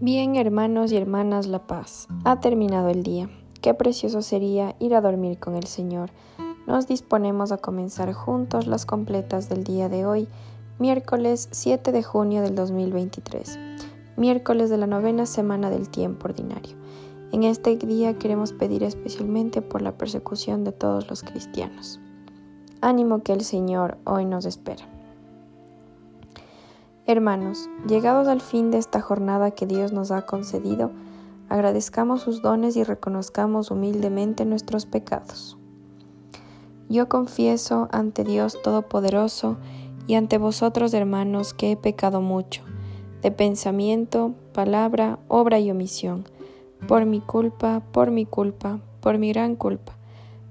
Bien, hermanos y hermanas, la paz. Ha terminado el día. Qué precioso sería ir a dormir con el Señor. Nos disponemos a comenzar juntos las completas del día de hoy, miércoles 7 de junio del 2023, miércoles de la novena semana del tiempo ordinario. En este día queremos pedir especialmente por la persecución de todos los cristianos. Ánimo que el Señor hoy nos espera. Hermanos, llegados al fin de esta jornada que Dios nos ha concedido, agradezcamos sus dones y reconozcamos humildemente nuestros pecados. Yo confieso ante Dios Todopoderoso y ante vosotros, hermanos, que he pecado mucho, de pensamiento, palabra, obra y omisión, por mi culpa, por mi culpa, por mi gran culpa.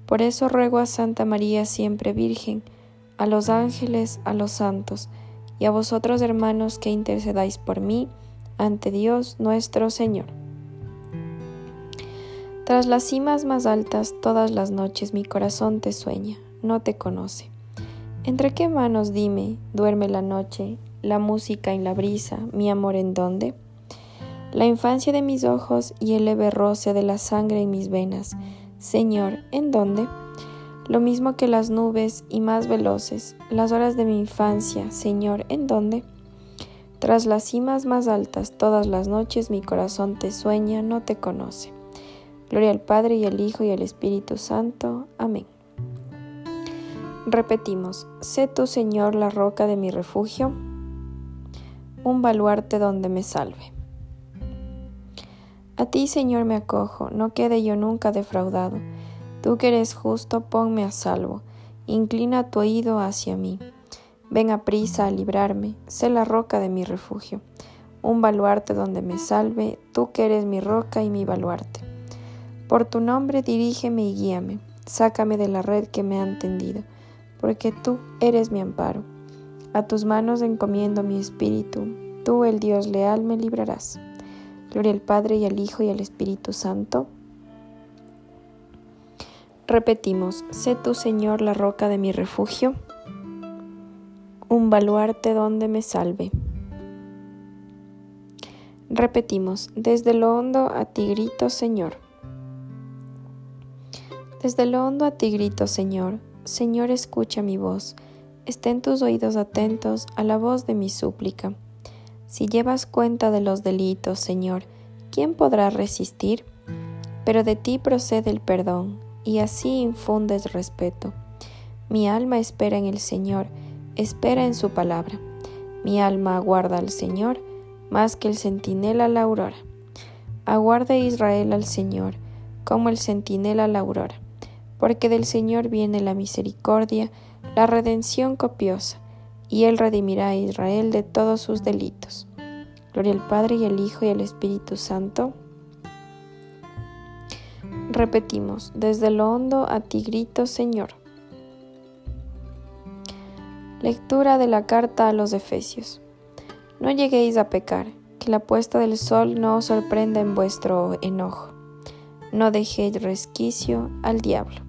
Por eso ruego a Santa María siempre Virgen, a los ángeles, a los santos, y a vosotros hermanos que intercedáis por mí ante Dios nuestro Señor. Tras las cimas más altas todas las noches mi corazón te sueña, no te conoce. ¿Entre qué manos, dime, duerme la noche, la música en la brisa, mi amor en dónde? La infancia de mis ojos y el leve roce de la sangre en mis venas, Señor, ¿en dónde? Lo mismo que las nubes y más veloces, las horas de mi infancia, Señor, ¿en dónde? Tras las cimas más altas, todas las noches mi corazón te sueña, no te conoce. Gloria al Padre y al Hijo y al Espíritu Santo. Amén. Repetimos, sé tú, Señor, la roca de mi refugio, un baluarte donde me salve. A ti, Señor, me acojo, no quede yo nunca defraudado Tú que eres justo, ponme a salvo, inclina tu oído hacia mí. Ven a prisa a librarme, sé la roca de mi refugio, un baluarte donde me salve, tú que eres mi roca y mi baluarte. Por tu nombre dirígeme y guíame, sácame de la red que me han tendido, porque tú eres mi amparo. A tus manos encomiendo mi espíritu, tú el Dios leal me librarás. Gloria al Padre y al Hijo y al Espíritu Santo Repetimos, sé tú Señor la roca de mi refugio, un baluarte donde me salve. Repetimos, desde lo hondo a ti grito Señor. Desde lo hondo a ti grito Señor, Señor escucha mi voz, estén tus oídos atentos a la voz de mi súplica. Si llevas cuenta de los delitos, Señor, ¿quién podrá resistir? Pero de ti procede el perdón y así infundes respeto. Mi alma espera en el Señor, espera en su palabra. Mi alma aguarda al Señor más que el centinela la aurora. Aguarde Israel al Señor, como el centinela la aurora, porque del Señor viene la misericordia, la redención copiosa, y Él redimirá a Israel de todos sus delitos. Gloria al Padre y al Hijo y al Espíritu Santo Repetimos, desde lo hondo a ti grito, Señor. Lectura de la carta a los Efesios. No lleguéis a pecar, que la puesta del sol no os sorprenda en vuestro enojo. No dejéis resquicio al diablo.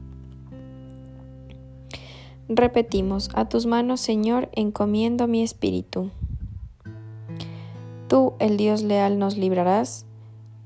Repetimos, a tus manos, Señor, encomiendo mi espíritu. Tú, el Dios leal, nos librarás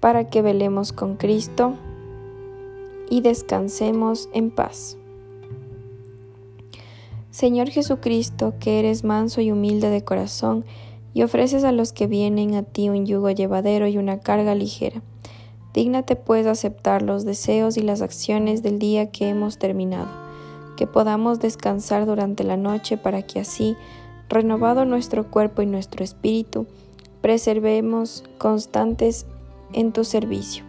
para que velemos con Cristo y descansemos en paz. Señor Jesucristo, que eres manso y humilde de corazón, y ofreces a los que vienen a ti un yugo llevadero y una carga ligera. Dígnate pues aceptar los deseos y las acciones del día que hemos terminado, que podamos descansar durante la noche para que así, renovado nuestro cuerpo y nuestro espíritu, preservemos constantes en tu servicio.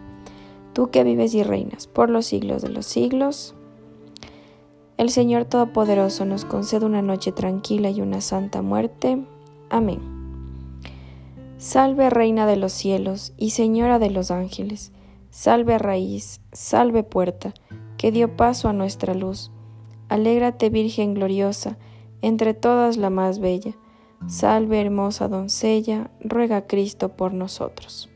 Tú que vives y reinas por los siglos de los siglos. El Señor Todopoderoso nos concede una noche tranquila y una santa muerte. Amén. Salve Reina de los cielos y Señora de los ángeles, salve raíz, salve puerta, que dio paso a nuestra luz. Alégrate Virgen gloriosa, entre todas la más bella. Salve hermosa doncella, ruega Cristo por nosotros.